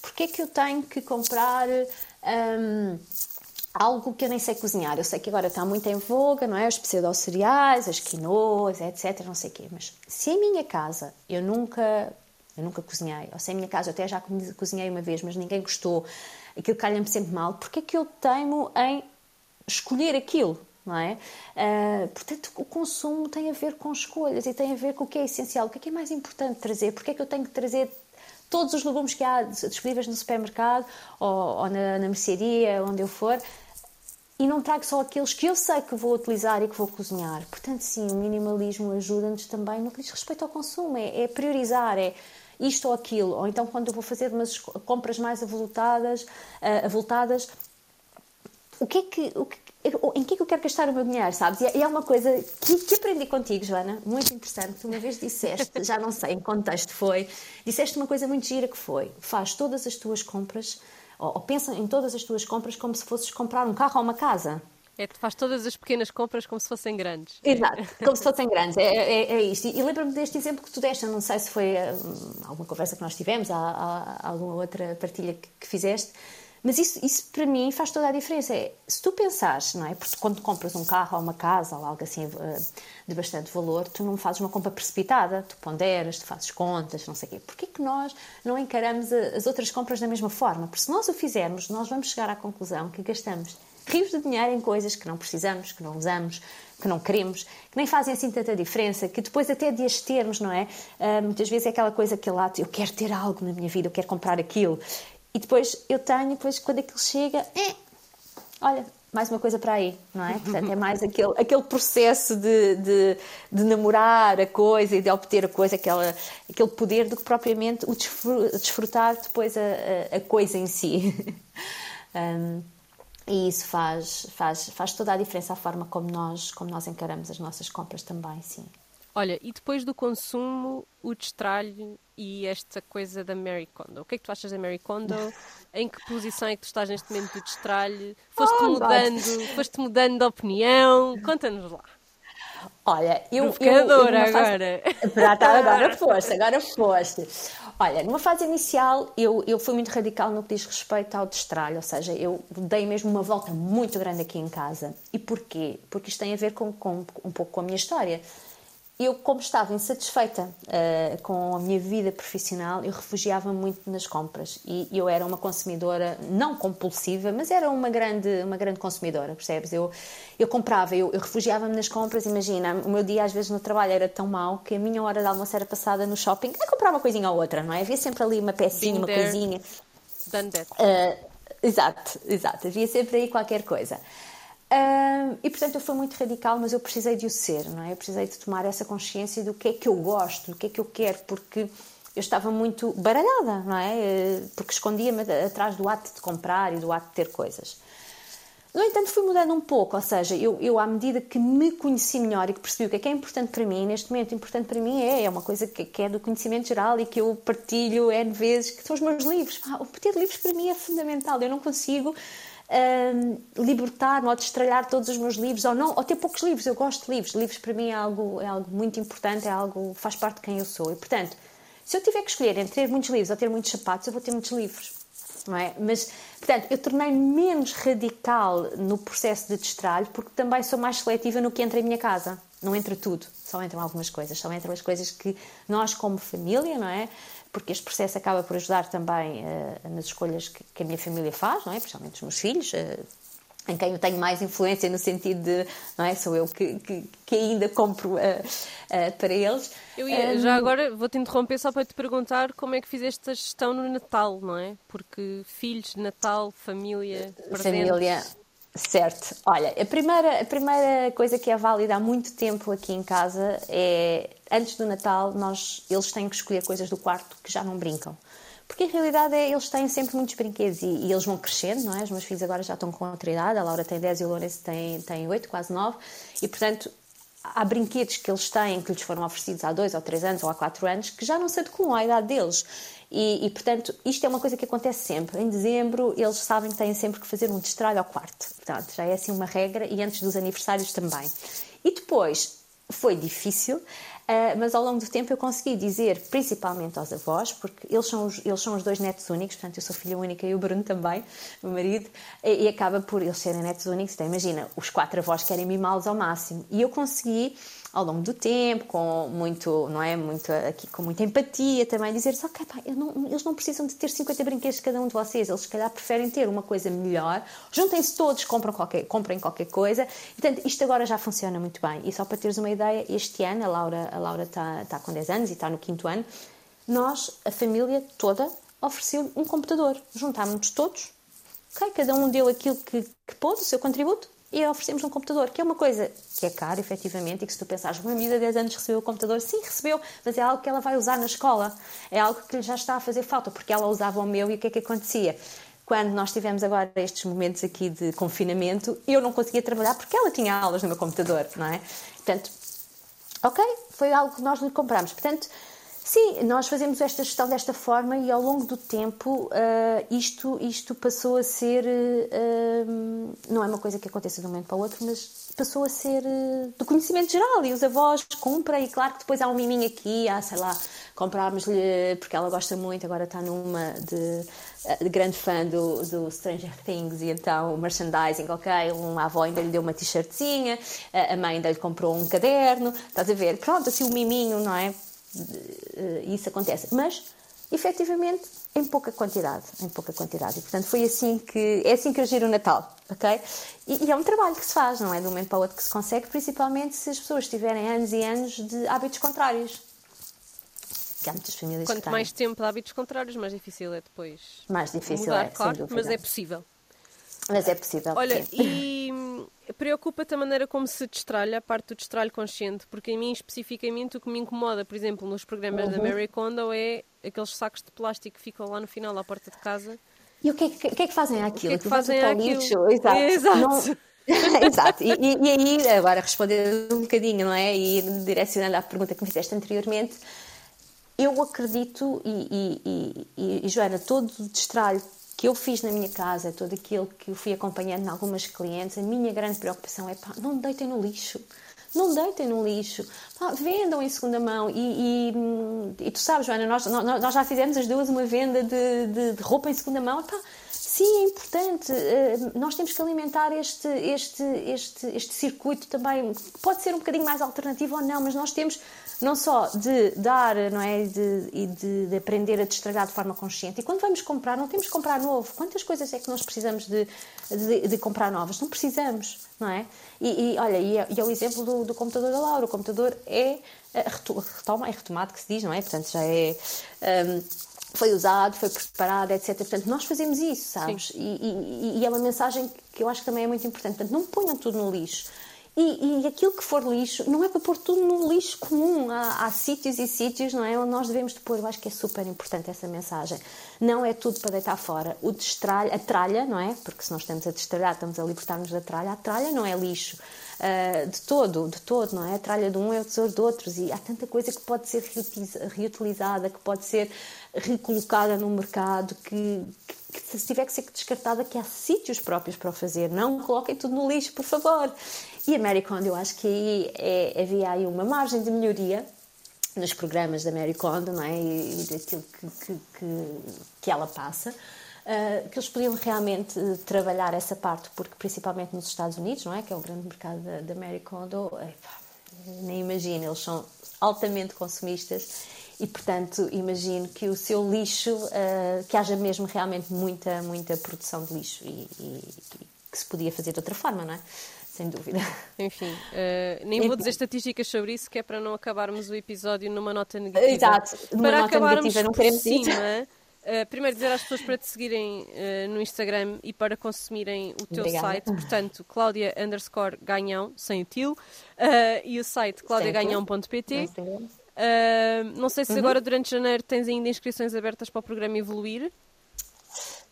Porquê é que eu tenho que comprar hum, algo que eu nem sei cozinhar. Eu sei que agora está muito em voga, não é? Os pseudo-cereais, as quinoas, etc, não sei o quê. Mas se em minha casa eu nunca, eu nunca cozinhei, ou se em minha casa eu até já cozinhei uma vez, mas ninguém gostou, aquilo calha-me sempre mal, porque é que eu teimo em escolher aquilo? Não é? Uh, portanto, o consumo tem a ver com escolhas e tem a ver com o que é essencial, o que é, que é mais importante trazer, porque é que eu tenho que trazer todos os legumes que há disponíveis no supermercado ou, ou na, na mercearia, onde eu for, e não trago só aqueles que eu sei que vou utilizar e que vou cozinhar. Portanto, sim, o minimalismo ajuda-nos também no que diz respeito ao consumo, é, é, priorizar, é isto ou aquilo. Ou então, quando eu vou fazer umas compras mais avultadas, uh, avultadas o que é que, o que, em que é que eu quero gastar o meu dinheiro, sabes? E é uma coisa que, que aprendi contigo, Joana, muito interessante. Tu uma vez disseste, já não sei em que contexto foi, disseste uma coisa muito gira que foi: faz todas as tuas compras ou, ou pensa em todas as tuas compras como se fosses comprar um carro ou uma casa. É, tu faz todas as pequenas compras como se fossem grandes. Exato, como se fossem grandes, é, é, é isto. E, e lembro-me deste exemplo que tu deste, não sei se foi hum, alguma conversa que nós tivemos, há, há, alguma outra partilha que, que fizeste, mas isso, isso para mim faz toda a diferença. É, se tu pensares, não é? Porque quando compras um carro ou uma casa ou algo assim eh, de bastante valor, tu não fazes uma compra precipitada, tu ponderas, tu fazes contas, não sei o quê. Porquê que nós não encaramos as outras compras da mesma forma? Porque se nós o fizermos, nós vamos chegar à conclusão que gastamos rios de dinheiro em coisas que não precisamos, que não usamos, que não queremos, que nem fazem assim tanta diferença, que depois até de as termos, não é? Uh, muitas vezes é aquela coisa que lá, eu quero ter algo na minha vida, eu quero comprar aquilo. E depois eu tenho, depois quando aquilo chega, eh, olha, mais uma coisa para aí, não é? Portanto, é mais aquele, aquele processo de, de, de, namorar a coisa e de obter a coisa, aquela, aquele poder, do que propriamente o desfrutar depois a, a, a coisa em si. um, e isso faz, faz, faz toda a diferença a forma como nós, como nós encaramos as nossas compras também, sim. Olha, e depois do consumo, o destralho e esta coisa da Mary Kondo. O que é que tu achas da Mary Kondo? em que posição é que tu estás neste momento do destralho? Foste oh, mudando, foste mudando de opinião? Conta-nos lá. Olha, eu. Provocadora eu, eu agora. Fase... agora foste, agora foste. Olha, numa fase inicial eu, eu fui muito radical no que diz respeito ao destralho, ou seja, eu dei mesmo uma volta muito grande aqui em casa. E porquê? Porque isto tem a ver com, com um pouco com a minha história eu, como estava insatisfeita uh, com a minha vida profissional, eu refugiava muito nas compras e eu era uma consumidora não compulsiva, mas era uma grande, uma grande consumidora, percebes? Eu, eu comprava, eu, eu refugiava-me nas compras. Imagina, o meu dia às vezes no trabalho era tão mau que a minha hora de almoço era passada no shopping a comprar uma coisinha ou outra, não é? Havia sempre ali uma pecinha, uma coisinha. Done that. Uh, exato, exato. Havia sempre aí qualquer coisa. E portanto eu fui muito radical, mas eu precisei de o ser, não é? Eu precisei de tomar essa consciência do que é que eu gosto, do que é que eu quero, porque eu estava muito baralhada, não é? Eh, porque escondia-me atrás do ato de comprar e do ato de ter coisas. No entanto, fui mudando um pouco, ou seja, eu, eu à medida que me conheci melhor e que percebi o que é que é importante para mim, neste momento, importante para mim é, é uma coisa que, que é do conhecimento geral e que eu partilho N vezes, que são os meus livros. Ah, o ter livros para mim é fundamental, eu não consigo libertar-me ou destralhar todos os meus livros ou não, ou ter poucos livros. Eu gosto de livros. Livros para mim é algo, é algo muito importante, é algo faz parte de quem eu sou. E portanto, se eu tiver que escolher entre ter muitos livros ou ter muitos sapatos, eu vou ter muitos livros. Não é? Mas, portanto, eu tornei menos radical no processo de destralho porque também sou mais seletiva no que entra em minha casa. Não entra tudo, só entram algumas coisas, só entram as coisas que nós, como família, não é? Porque este processo acaba por ajudar também uh, nas escolhas que, que, a minha família faz, não é? Principalmente os meus filhos, uh, em quem eu tenho mais influência no sentido de, não é? Sou eu que, que, que ainda compro uh, para eles. Eu ia, um, já agora vou-te interromper só para te perguntar como é que fizeste a gestão no Natal, não é? Porque filhos, Natal, família, presentes... Família, Certo. Olha, a primeira, a primeira coisa que é válida há muito tempo aqui em casa é, antes do Natal, nós, eles têm que escolher coisas do quarto que já não brincam. porque em realidade é, eles têm sempre muitos brinquedos e, e, eles vão crescendo, não é? Os meus filhos agora já estão com outra idade, a Laura tem 10 e o Lourenço tem, tem 8, quase 9, e portanto há brinquedos que eles têm que lhes foram oferecidos há 2 ou 3 anos ou há 4 anos que já não se adequam à idade deles. E, e, portanto, isto é uma coisa que acontece sempre. Em dezembro, eles sabem que têm sempre que fazer um destralho ao quarto. Portanto, já é assim uma regra e antes dos aniversários também. E depois, foi difícil, Uh, mas ao longo do tempo eu consegui dizer, principalmente aos avós, porque eles são os, eles são os dois netos únicos, portanto eu sou filha única e o Bruno também, o marido, e acaba por eles serem netos únicos. Então imagina, os quatro avós querem mimá-los ao máximo. E eu consegui ao longo do tempo, com muito, não é, muito aqui com muita empatia também, dizer ok, pá, não, eles não precisam de ter 50 brinquedos cada um de vocês, eles se calhar preferem ter uma coisa melhor, juntem-se todos, compram qualquer, comprem qualquer coisa, portanto, isto agora já funciona muito bem, e só para teres uma ideia, este ano, a Laura, a Laura está, está com 10 anos e está no quinto ano, nós, a família toda, ofereceu um computador, juntámos-nos todos, ok, cada um deu aquilo que, que pôde, o seu contributo, e oferecemos um computador, que é uma coisa que é cara, efetivamente, e que se tu pensares, uma miúda de 10 anos recebeu o computador, sim, recebeu, mas é algo que ela vai usar na escola, é algo que lhe já está a fazer falta, porque ela usava o meu e o que é que acontecia? Quando nós tivemos agora estes momentos aqui de confinamento, eu não conseguia trabalhar porque ela tinha aulas no meu computador, não é? Portanto, ok, foi algo que nós lhe compramos. Portanto, Sim, nós fazemos esta gestão desta forma e ao longo do tempo uh, isto, isto passou a ser. Uh, não é uma coisa que aconteça de um momento para o outro, mas passou a ser uh, do conhecimento geral. E os avós compram, e claro que depois há um miminho aqui, há, sei lá, comprámos-lhe, porque ela gosta muito, agora está numa de, de grande fã do, do, Stranger Things, e então o merchandising, ok, uma avó ainda lhe deu uma t-shirtzinha, a mãe ainda lhe comprou um caderno, estás a ver? Pronto, assim o miminho, não é? Isso acontece. Mas, efetivamente, em pouca quantidade, em pouca quantidade. E, portanto, foi assim que, é assim que eu giro o Natal, ok? E, e, é um trabalho que se faz, não é de um momento para o outro que se consegue, principalmente se as pessoas tiverem anos e anos de hábitos contrários. Que há muitas famílias Quanto mais tempo de hábitos contrários, mais difícil é depois mais difícil mudar, é, claro, mas é possível. Mas é possível. Olha, sim. e preocupa-te a maneira como se destralha, a parte do destralho consciente, porque em mim especificamente o que me incomoda, por exemplo, nos programas uhum. da Mary Kondo é aqueles sacos de plástico que ficam lá no final à porta de casa. E o que é que, que, é que fazem àquilo? O que é que fazem àquilo? Lixo? Exato. Exato. Não... Exato, e, e, aí, agora respondendo um bocadinho, não é? E direcionando à pergunta que me fizeste anteriormente, eu acredito, e, e, e Joana, todo o destralho que eu fiz na minha casa, todo aquilo que eu fui acompanhando em algumas clientes, a minha grande preocupação é pá, não deitem no lixo. Não deitem no lixo, pá, vendam em segunda mão. E, e, e, tu sabes, Joana, nós, nós já fizemos as duas uma venda de, de, de roupa em segunda mão. Pá, sim, é importante. Eh, nós temos que alimentar este, este, este, este circuito também. Pode ser um bocadinho mais alternativo ou não, mas nós temos não só de dar não é, de, e de, de, aprender a destragar de forma consciente. E quando vamos comprar, não temos que comprar novo. Quantas coisas é que nós precisamos de, de, de comprar novas? Não precisamos, não é? E, e olha, e é, e é, o exemplo do, do, computador da Laura. O computador é, é retoma, é retomado que se diz, não é? Portanto, já é. Um, foi usado, foi preparado, etc. Portanto, nós fazemos isso, sabes? E, e, e, é uma mensagem que eu acho que também é muito importante. Portanto, não ponham tudo no lixo. E, e, aquilo que for lixo, não é para pôr tudo no lixo comum. Há, há sítios e sítios, não é? Onde nós devemos de pôr. Eu acho que é super importante essa mensagem. Não é tudo para deitar fora. O destralho, a tralha, não é? Porque se nós estamos a destralhar, estamos a libertar-nos da tralha. A tralha não é lixo. Uh, de todo, de todo, não é? A tralha de um é o tesouro de outros. E há tanta coisa que pode ser reutilizada, que pode ser recolocada no mercado, que, que se tiver que ser descartada, que há sítios próprios para o fazer. Não coloquem tudo no lixo, por favor. E a Mary eu acho que aí é, havia aí uma margem de melhoria nos programas da Mary não é? E, daquilo que, que, que, que ela passa. Uh, que eles podiam realmente trabalhar essa parte, porque principalmente nos Estados Unidos, não é? Que é o grande mercado da, Mary Kondo, nem imagino, eles são altamente consumistas e, portanto, imagino que o seu lixo, uh, que haja mesmo realmente muita, muita produção de lixo e, e, e que se podia fazer de outra forma, não é? sem dúvida. Enfim, uh, nem vou dizer estatísticas sobre isso, que é para não acabarmos o episódio numa nota negativa. Exato, numa para nota acabarmos negativa, não queremos cima, isso. Uh, primeiro dizer às pessoas para te seguirem uh, no Instagram e para consumirem o teu Obrigada. site, portanto, Cláudia underscore Ganhão, sem o til, uh, e o site claudiaganhão.pt. Uh, não sei se uhum. agora durante janeiro tens ainda inscrições abertas para o programa Evoluir.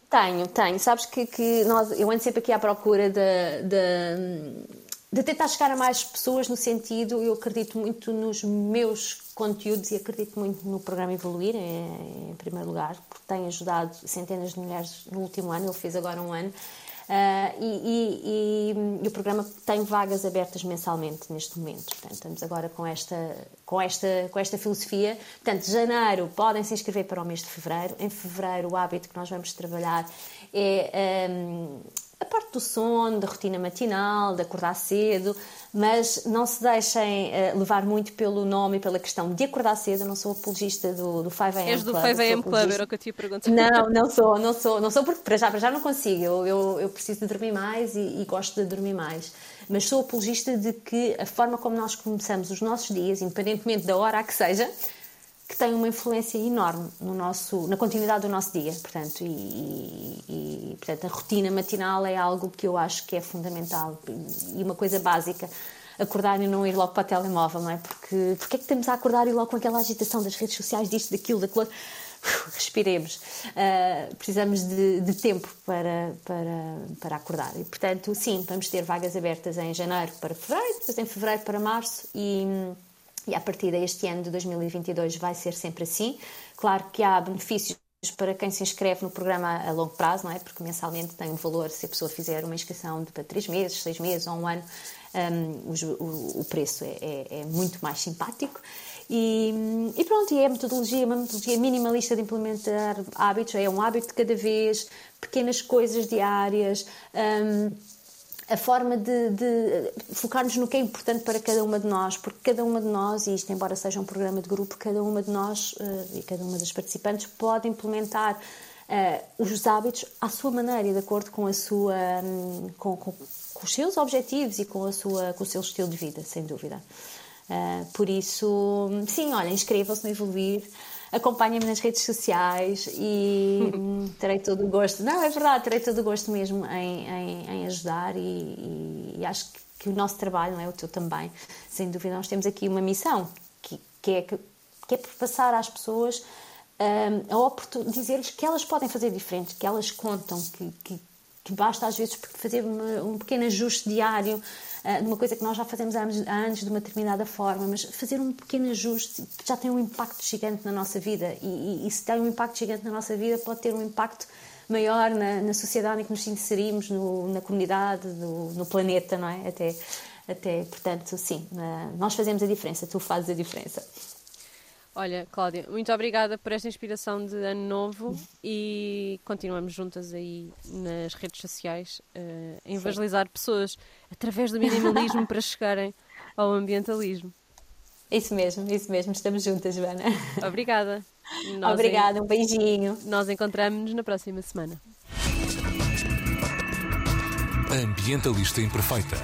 Tenho, tenho. Sabes que, que nós, eu ando sempre aqui à procura de, de, de, tentar chegar a mais pessoas no sentido, eu acredito muito nos meus conteúdos e acredito muito no programa Evoluir, em, em primeiro lugar, porque tem ajudado centenas de mulheres no último ano, ele fez agora um ano, e, e, e, o programa tem vagas abertas mensalmente neste momento. Portanto, estamos agora com esta, com esta, com esta filosofia. Portanto, janeiro podem se inscrever para o mês de fevereiro. Em fevereiro, o hábito que nós vamos trabalhar é um, a parte do sono, da rotina matinal, de acordar cedo, mas não se deixem uh, levar muito pelo nome e pela questão de acordar cedo. Eu não sou apologista do, do 5am És do 5am Club, era o que eu te ia perguntar. Não, não sou, não sou, não sou porque para já, para já não consigo. Eu, eu, eu preciso de dormir mais e, e gosto de dormir mais. Mas sou apologista de que a forma como nós começamos os nossos dias, independentemente da hora a que seja, que tem uma influência enorme no nosso, na continuidade do nosso dia, portanto, e, e, portanto, a rotina matinal é algo que eu acho que é fundamental e uma coisa básica. Acordar e não ir logo para o telemóvel, não é? Porque, porque é que temos a acordar e logo com aquela agitação das redes sociais, disto, daquilo, daquilo respiremos. Uh, precisamos de, de, tempo para, para, para acordar. E, portanto, sim, vamos ter vagas abertas em janeiro para fevereiro, depois em fevereiro para março e e a partir deste ano de 2022 vai ser sempre assim. Claro que há benefícios para quem se inscreve no programa a longo prazo, não é? Porque mensalmente tem um valor, se a pessoa fizer uma inscrição de para 3 meses, 6 meses ou um ano, um, o, o, preço é, é, é, muito mais simpático. E, e, pronto, e é metodologia, uma metodologia minimalista de implementar hábitos, é um hábito de cada vez, pequenas coisas diárias. Um, a forma de, de focar-nos no que é importante para cada uma de nós, porque cada uma de nós, e isto embora seja um programa de grupo, cada uma de nós uh, e cada uma das participantes pode implementar uh, os hábitos à sua maneira e de acordo com a sua um, com, com, com, os seus objetivos e com a sua com o seu estilo de vida, sem dúvida. Uh, por isso, sim, olha, inscrevam-se no Evoluir acompanhem-me nas redes sociais e terei todo o gosto. Não, é verdade, terei todo o gosto mesmo em, em, em ajudar e, e, e, acho que, que, o nosso trabalho, não é o teu também, sem dúvida, nós temos aqui uma missão que, que é, que, que é passar às pessoas um, a oportunidade, dizer-lhes que elas podem fazer diferente, que elas contam, que, que basta às vezes fazer uma, um pequeno ajuste diário uh, numa coisa que nós já fazemos há anos, de uma determinada forma, mas fazer um pequeno ajuste já tem um impacto gigante na nossa vida e, e, e se tem um impacto gigante na nossa vida pode ter um impacto maior na, na sociedade em que nos inserimos, no, na comunidade, no, no, planeta, não é? Até, até, portanto, sim, uh, nós fazemos a diferença, tu fazes a diferença. Olha, Cláudia, muito obrigada por esta inspiração de ano novo e continuamos juntas aí nas redes sociais uh, a evangelizar Sim. pessoas através do minimalismo para chegarem ao ambientalismo. Isso mesmo, isso mesmo. Estamos juntas, Joana. Obrigada. Nós Obrigada, um beijinho. Nós encontramos-nos na próxima semana. Ambientalista Imperfeita